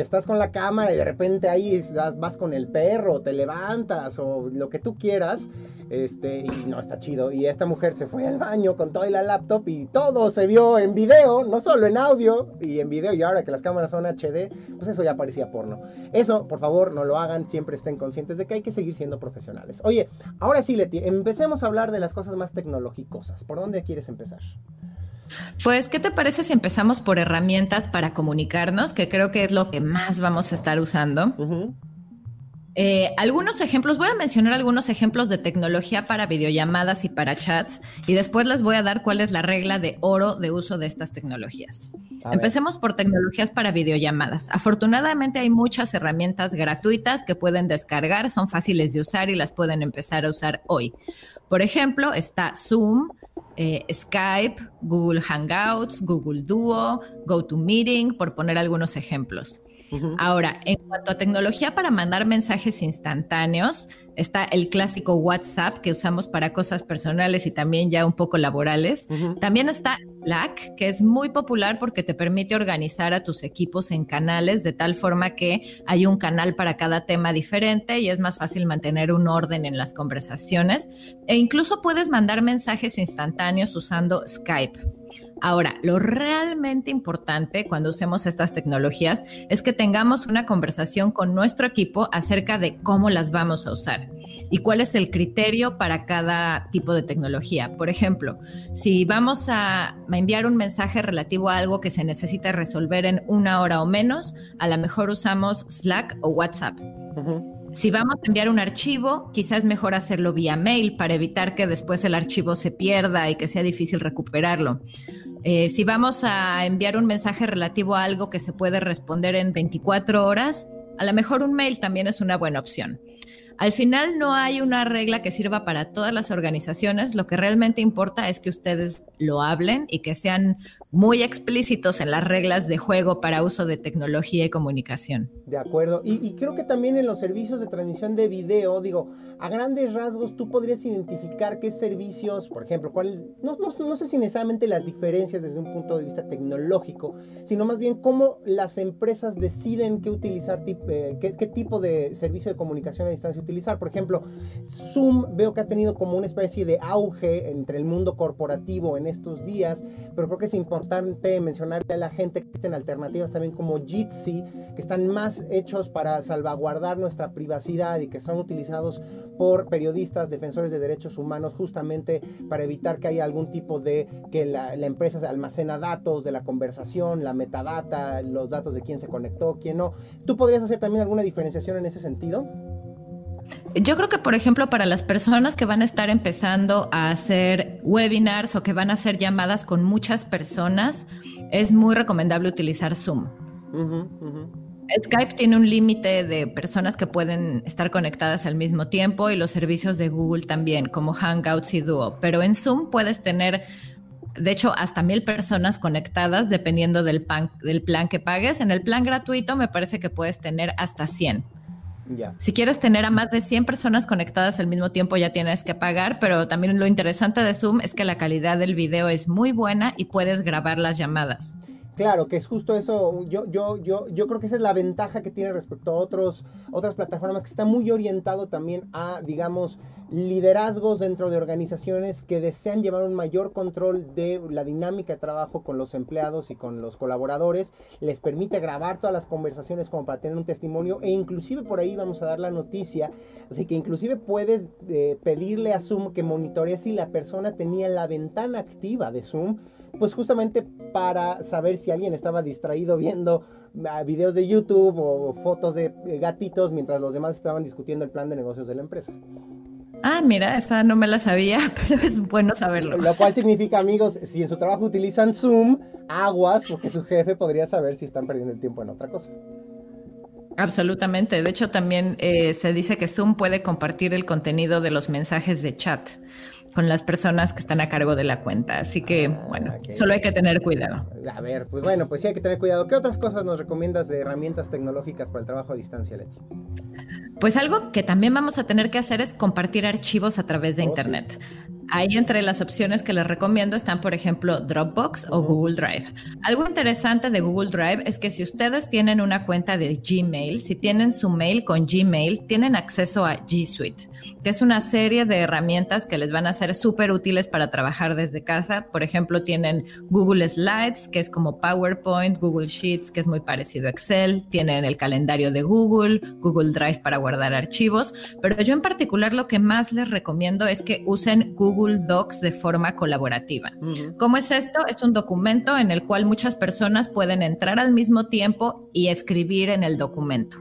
estás con la cámara y de repente ahí vas, con el perro, te levantas o lo que tú quieras, este, y no está chido. Y esta mujer se fue al baño con toda la laptop y todo se vio en video, no solo en audio y en video, y ahora que las cámaras son HD, pues eso ya parecía porno. Eso, por favor, no lo hagan, siempre estén conscientes de que hay que seguir siendo profesionales. Oye, ahora sí, Leti, empecemos a hablar de las cosas más tecnológicas. ¿Por dónde quieres empezar? Pues, ¿qué te parece si empezamos por herramientas para comunicarnos? Que creo que es lo que más vamos a estar usando. Eh, algunos ejemplos, voy a mencionar algunos ejemplos de tecnología para videollamadas y para chats y después les voy a dar cuál es la regla de oro de uso de estas tecnologías. Empecemos por tecnologías para videollamadas. Afortunadamente hay muchas herramientas gratuitas que pueden descargar, son fáciles de usar y las pueden empezar a usar hoy. Por ejemplo, está Zoom, eh, Skype, Google Hangouts, Google Duo, GoToMeeting, por poner algunos ejemplos. Ahora, en cuanto a tecnología para mandar mensajes instantáneos, está el clásico WhatsApp que usamos para cosas personales y también ya un poco laborales. También está Slack, que es muy popular porque te permite organizar a tus equipos en canales de tal forma que hay un canal para cada tema diferente y es más fácil mantener un orden en las conversaciones. E incluso puedes mandar mensajes instantáneos usando Skype. Ahora, lo realmente importante cuando usemos estas tecnologías es que tengamos una conversación con nuestro equipo acerca de cómo las vamos a usar y cuál es el criterio para cada tipo de tecnología. Por ejemplo, si vamos a enviar un mensaje relativo a algo que se necesita resolver en una hora o menos, a lo mejor usamos Slack o WhatsApp. Si vamos a enviar un archivo, quizás es mejor hacerlo vía mail para evitar que después el archivo se pierda y que sea difícil recuperarlo. Eh, si vamos a enviar un mensaje relativo a algo que se puede responder en 24 horas, a lo mejor un mail también es una buena opción. Al final no hay una regla que sirva para todas las organizaciones, lo que realmente importa es que ustedes lo hablen y que sean muy explícitos en las reglas de juego para uso de tecnología y comunicación. De acuerdo. Y, creo que también en los servicios de transmisión de video, digo, a grandes rasgos tú podrías identificar qué servicios, por ejemplo, cuál, no, no, sé si necesariamente las diferencias desde un punto de vista tecnológico, sino más bien cómo las empresas deciden qué utilizar, eh, qué, qué tipo de servicio de comunicación a distancia utilizar. Por ejemplo, Zoom veo que ha tenido como una especie de auge entre el mundo corporativo en estos días, pero creo que es importante mencionarle a la gente que existen alternativas también como Jitsi, que están más hechos para salvaguardar nuestra privacidad y que son utilizados por periodistas, defensores de derechos humanos, justamente para evitar que haya algún tipo de que la, la empresa almacena datos de la conversación, la metadata, los datos de quién se conectó, quién no. ¿Tú podrías hacer también alguna diferenciación en ese sentido? Yo creo que, por ejemplo, para las personas que van a estar empezando a hacer webinars o que van a hacer llamadas con muchas personas, es muy recomendable utilizar Zoom. Skype tiene un límite de personas que pueden estar conectadas al mismo tiempo y los servicios de Google también, como Hangouts y Duo. Pero en Zoom puedes tener, de hecho, hasta mil personas conectadas dependiendo del, del plan que pagues. En el plan gratuito me parece que puedes tener hasta 100. Si quieres tener a más de 100 personas conectadas al mismo tiempo ya tienes que pagar, pero también lo interesante de Zoom es que la calidad del video es muy buena y puedes grabar las llamadas. Claro, que es justo eso. Yo, yo, yo, yo creo que esa es la ventaja que tiene respecto a otros, otras plataformas, que está muy orientado también a, digamos, liderazgos dentro de organizaciones que desean llevar un mayor control de la dinámica de trabajo con los empleados y con los colaboradores. Les permite grabar todas las conversaciones como para tener un testimonio e inclusive por ahí vamos a dar la noticia de que inclusive puedes eh, pedirle a Zoom que monitoree si la persona tenía la ventana activa de Zoom pues justamente para saber si alguien estaba distraído viendo ah, videos de YouTube o fotos de eh, gatitos mientras los demás estaban discutiendo el plan de negocios de la empresa. Ah, mira, esa no me la sabía, pero es bueno saberlo. Lo cual significa, amigos, si en su trabajo utilizan Zoom, aguas, porque su jefe podría saber si están perdiendo el tiempo en otra cosa. Absolutamente. De hecho, también eh, se dice que Zoom puede compartir el contenido de los mensajes de chat con las personas que están a cargo de la cuenta. Así que, ah, bueno, solo hay que tener cuidado. A ver, pues bueno, pues sí hay que tener cuidado. ¿Qué otras cosas nos recomiendas de herramientas tecnológicas para el trabajo a distancia, Leti? Pues algo que también vamos a tener que hacer es compartir archivos a través de oh, Internet. Ahí entre las opciones que les recomiendo están, por ejemplo, Dropbox o Google Drive. Algo interesante de Google Drive es que si ustedes tienen una cuenta de Gmail, si tienen su mail con Gmail, tienen acceso a G Suite, que es una serie de herramientas que les van a ser súper útiles para trabajar desde casa. Por ejemplo, tienen Google Slides, que es como PowerPoint, Google Sheets, que es muy parecido a Excel, tienen el calendario de Google, Google Drive para guardar archivos, pero yo en particular lo que más les recomiendo es que usen Google Google Docs de forma colaborativa. ¿Cómo es esto? Es un documento en el cual muchas personas pueden entrar al mismo tiempo y escribir en el documento.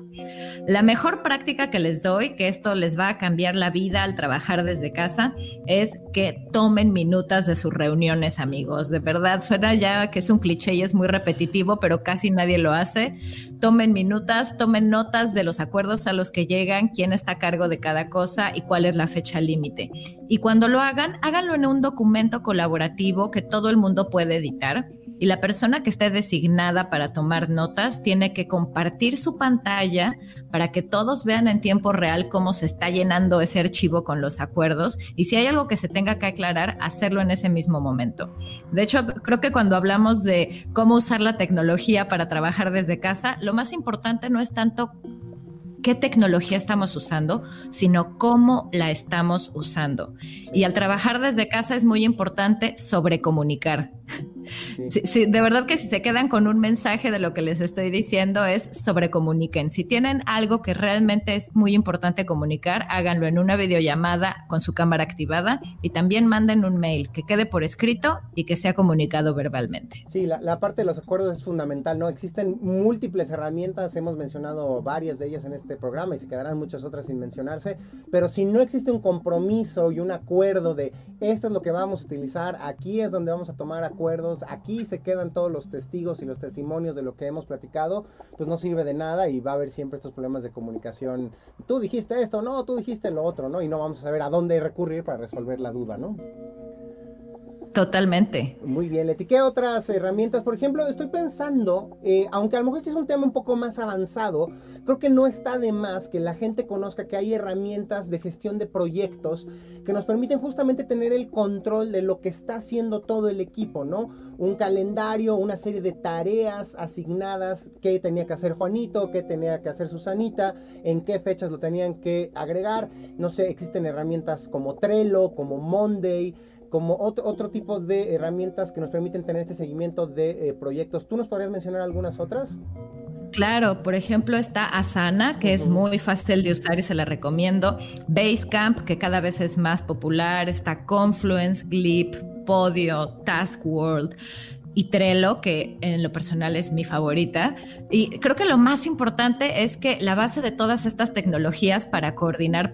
La mejor práctica que les doy, que esto les va a cambiar la vida al trabajar desde casa, es que tomen minutas de sus reuniones, amigos. De verdad, suena ya que es un cliché y es muy repetitivo, pero casi nadie lo hace. Tomen minutas, tomen notas de los acuerdos a los que llegan, quién está a cargo de cada cosa y cuál es la fecha límite. Y cuando lo hagan, háganlo en un documento colaborativo que todo el mundo puede editar y la persona que esté designada para tomar notas tiene que compartir su pantalla para que todos vean en tiempo real cómo se está llenando ese archivo con los acuerdos y si hay algo que se tenga que aclarar, hacerlo en ese mismo momento. De hecho, creo que cuando hablamos de cómo usar la tecnología para trabajar desde casa, lo más importante no es tanto qué tecnología estamos usando, sino cómo la estamos usando. Y al trabajar desde casa es muy importante sobrecomunicar. Sí. de verdad que si se quedan con un mensaje de lo que les estoy diciendo es sobrecomuniquen. Si tienen algo que realmente es muy importante comunicar, háganlo en una videollamada con su cámara activada y también manden un mail que quede por escrito y que sea comunicado verbalmente. Sí, la, la parte de los acuerdos es fundamental, ¿no? Existen múltiples herramientas, hemos mencionado varias de ellas en este programa y se quedarán muchas otras sin mencionarse, pero si no existe un compromiso y un acuerdo de esto es lo que vamos a utilizar, aquí es donde vamos a tomar acuerdos, aquí se quedan todos los testigos y los testimonios de lo que hemos platicado, pues no sirve de nada y va a haber siempre estos problemas de comunicación. Tú dijiste esto, no, tú dijiste lo otro, ¿no? Y no vamos a saber a dónde recurrir para resolver la duda, ¿no? Totalmente. Muy bien, Leti. ¿Qué otras herramientas? Por ejemplo, estoy pensando, eh, aunque a lo mejor este es un tema un poco más avanzado, creo que no está de más que la gente conozca que hay herramientas de gestión de proyectos que nos permiten justamente tener el control de lo que está haciendo todo el equipo, ¿no? Un calendario, una serie de tareas asignadas, qué tenía que hacer Juanito, qué tenía que hacer Susanita, en qué fechas lo tenían que agregar. No sé, existen herramientas como Trello, como Monday como otro, otro tipo de herramientas que nos permiten tener este seguimiento de eh, proyectos. ¿Tú nos podrías mencionar algunas otras? Claro, por ejemplo está Asana, que es muy fácil de usar y se la recomiendo. Basecamp, que cada vez es más popular. Está Confluence, Glip, Podio, Task World y Trello, que en lo personal es mi favorita. Y creo que lo más importante es que la base de todas estas tecnologías para coordinar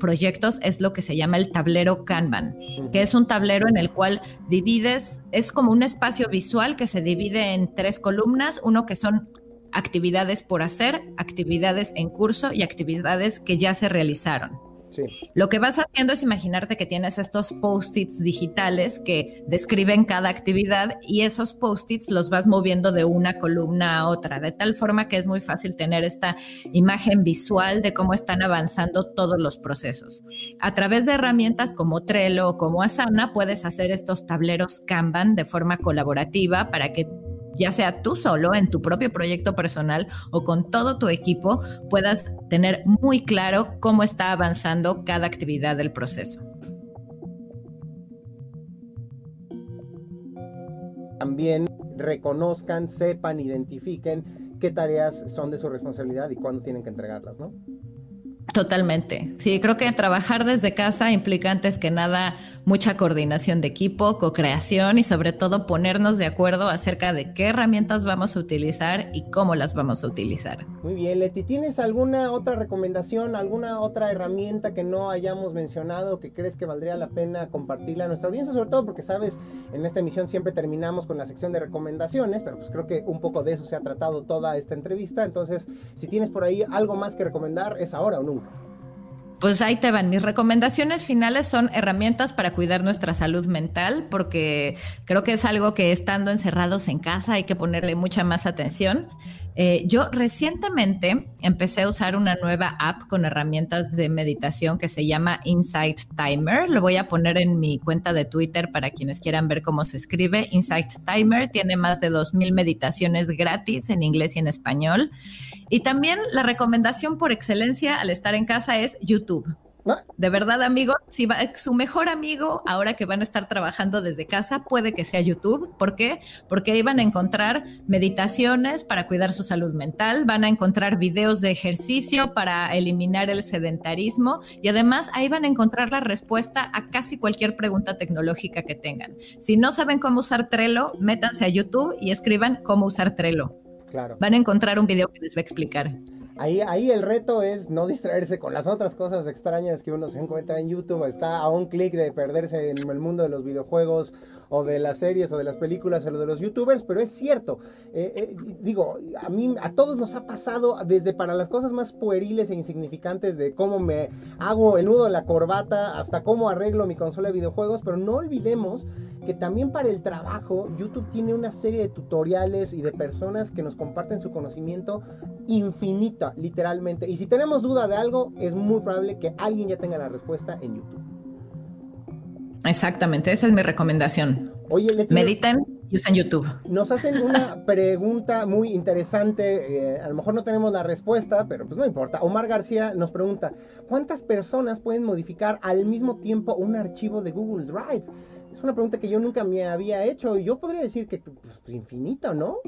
proyectos es lo que se llama el tablero Kanban, que es un tablero en el cual divides, es como un espacio visual que se divide en tres columnas, uno que son actividades por hacer, actividades en curso y actividades que ya se realizaron. Lo que vas haciendo es imaginarte que tienes estos post-its digitales que describen cada actividad y esos post-its los vas moviendo de una columna a otra, de tal forma que es muy fácil tener esta imagen visual de cómo están avanzando todos los procesos. A través de herramientas como Trello o como Asana puedes hacer estos tableros Kanban de forma colaborativa para que ya sea tú solo en tu propio proyecto personal o con todo tu equipo, puedas tener muy claro cómo está avanzando cada actividad del proceso. También reconozcan, sepan, identifiquen qué tareas son de su responsabilidad y cuándo tienen que entregarlas, ¿no? Totalmente. Sí, creo que trabajar desde casa implica antes que nada mucha coordinación de equipo, co-creación y sobre todo ponernos de acuerdo acerca de qué herramientas vamos a utilizar y cómo las vamos a utilizar. Muy bien, Leti, ¿tienes alguna otra recomendación, alguna otra herramienta que no hayamos mencionado que crees que valdría la pena compartirla a nuestra audiencia? Sobre todo porque, sabes, en esta emisión siempre terminamos con la sección de recomendaciones, pero pues creo que un poco de eso se ha tratado toda esta entrevista. Entonces, si tienes por ahí algo más que recomendar, es ahora o nunca. Pues ahí te van. Mis recomendaciones finales son herramientas para cuidar nuestra salud mental, porque creo que es algo que estando encerrados en casa hay que ponerle mucha más atención. Eh, yo recientemente empecé a usar una nueva app con herramientas de meditación que se llama Insight Timer. Lo voy a poner en mi cuenta de Twitter para quienes quieran ver cómo se escribe. Insight Timer tiene más de 2.000 meditaciones gratis en inglés y en español. Y también la recomendación por excelencia al estar en casa es YouTube. De verdad, amigo, si va, su mejor amigo, ahora que van a estar trabajando desde casa, puede que sea YouTube. ¿Por qué? Porque ahí van a encontrar meditaciones para cuidar su salud mental, van a encontrar videos de ejercicio para eliminar el sedentarismo y además ahí van a encontrar la respuesta a casi cualquier pregunta tecnológica que tengan. Si no saben cómo usar Trello, métanse a YouTube y escriban cómo usar Trello. Claro. Van a encontrar un video que les va a explicar. Ahí, ahí el reto es no distraerse con las otras cosas extrañas que uno se encuentra en YouTube. Está a un clic de perderse en el mundo de los videojuegos o de las series o de las películas o de los youtubers, pero es cierto. Eh, eh, digo, a mí, a todos nos ha pasado desde para las cosas más pueriles e insignificantes de cómo me hago el nudo de la corbata hasta cómo arreglo mi consola de videojuegos, pero no olvidemos que también para el trabajo YouTube tiene una serie de tutoriales y de personas que nos comparten su conocimiento infinita, literalmente. Y si tenemos duda de algo, es muy probable que alguien ya tenga la respuesta en YouTube. Exactamente, esa es mi recomendación. Oye, mediten y usen YouTube. Nos hacen una pregunta muy interesante, eh, a lo mejor no tenemos la respuesta, pero pues no importa. Omar García nos pregunta, ¿cuántas personas pueden modificar al mismo tiempo un archivo de Google Drive? es una pregunta que yo nunca me había hecho y yo podría decir que pues, infinito, ¿no?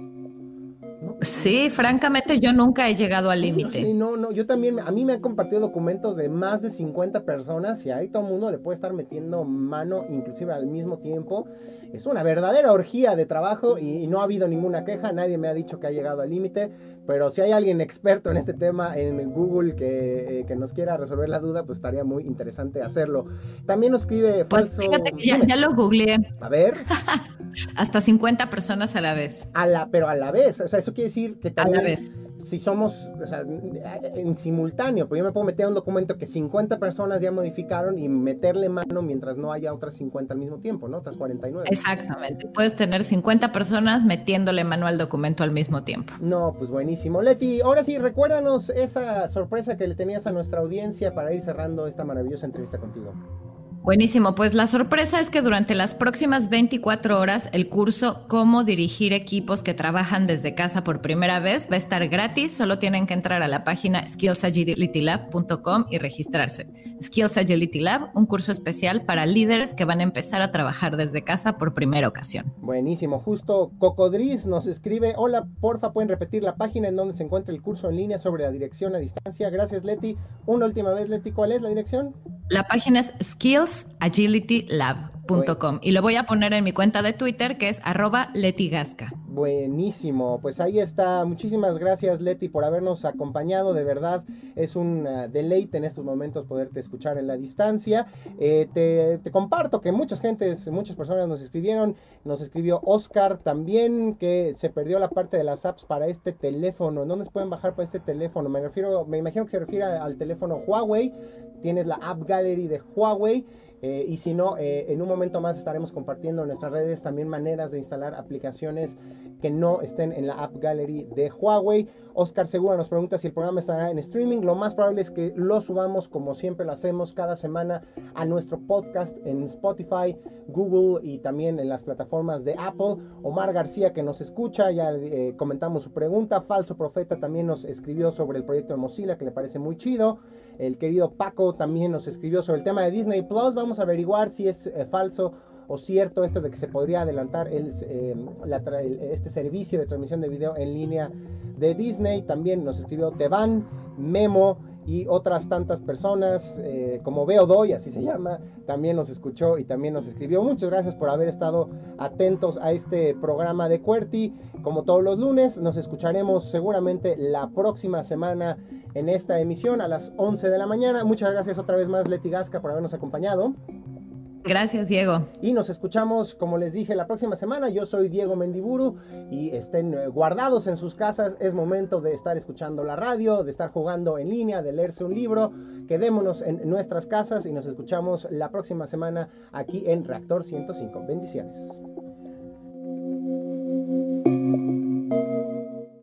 Sí, francamente yo nunca he llegado al límite. Sí, no, no, yo también, a mí me han compartido documentos de más de 50 personas y ahí todo el mundo le puede estar metiendo mano, inclusive al mismo tiempo. Es una verdadera orgía de trabajo y no ha habido ninguna queja, nadie me ha dicho que ha llegado al límite. Pero si hay alguien experto en este tema en Google eh, que, nos quiera resolver la duda, pues estaría muy interesante hacerlo. También nos escribe pues falso. fíjate que ya, lo googleé. A ver. hasta 50 personas a la vez. A la, pero a la vez, o sea, eso quiere decir que también... A la vez si somos o sea, en simultáneo, pues yo me puedo meter a un documento que 50 personas ya modificaron y meterle mano mientras no haya otras 50 al mismo tiempo, ¿no? Otras 49. Exactamente. Puedes tener 50 personas metiéndole mano al documento al mismo tiempo. No, pues buenísimo. Leti, ahora sí, recuérdanos esa sorpresa que le tenías a nuestra audiencia para ir cerrando esta maravillosa entrevista contigo. Buenísimo, pues la sorpresa es que durante las próximas 24 horas el curso Cómo dirigir equipos que trabajan desde casa por primera vez va a estar gratis, solo tienen que entrar a la página skillsagilitylab.com y registrarse. Skills Agility Lab, un curso especial para líderes que van a empezar a trabajar desde casa por primera ocasión. Buenísimo, justo Cocodris nos escribe, hola, porfa, pueden repetir la página en donde se encuentra el curso en línea sobre la dirección a distancia. Gracias, Leti. Una última vez, Leti, ¿cuál es la dirección? La página es skillsagilitylab.com y lo voy a poner en mi cuenta de Twitter que es arroba letigasca. Buenísimo, pues ahí está. Muchísimas gracias Leti por habernos acompañado. De verdad es un uh, deleite en estos momentos poderte escuchar en la distancia. Eh, te, comparto que muchas gentes, muchas personas nos escribieron. Nos escribió Oscar también que se perdió la parte de las apps para este teléfono. ¿Dónde se pueden bajar para este teléfono? Me refiero, me imagino que se refiere al teléfono Huawei tienes la App Gallery de Huawei. Eh, y si no, eh, en un momento más estaremos compartiendo en nuestras redes también maneras de instalar aplicaciones que no estén en la App Gallery de Huawei. Oscar Segura nos pregunta si el programa estará en streaming. Lo más probable es que lo subamos como siempre lo hacemos cada semana a nuestro podcast en Spotify, Google y también en las plataformas de Apple. Omar García que nos escucha, ya eh, comentamos su pregunta. Falso Profeta también nos escribió sobre el proyecto de Mozilla que le parece muy chido. El querido Paco también nos escribió sobre el tema de Disney Plus. A averiguar si es eh, falso o cierto esto de que se podría adelantar el, eh, este servicio de transmisión de video en línea de Disney. También nos escribió Teban, Memo y otras tantas personas, eh, como Veo Doy, así se llama, también nos escuchó y también nos escribió. Muchas gracias por haber estado atentos a este programa de QWERTY. Como todos los lunes, nos escucharemos seguramente la próxima semana en esta emisión a las 11 de la mañana. Muchas gracias otra vez más, Leti Gasca, por habernos acompañado. Gracias, Diego. Y nos escuchamos, como les dije, la próxima semana. Yo soy Diego Mendiburu y estén eh, guardados en sus casas. Es momento de estar escuchando la radio, de estar jugando en línea, de leerse un libro. Quedémonos en nuestras casas y nos escuchamos la próxima semana aquí en Reactor 105. Bendiciones.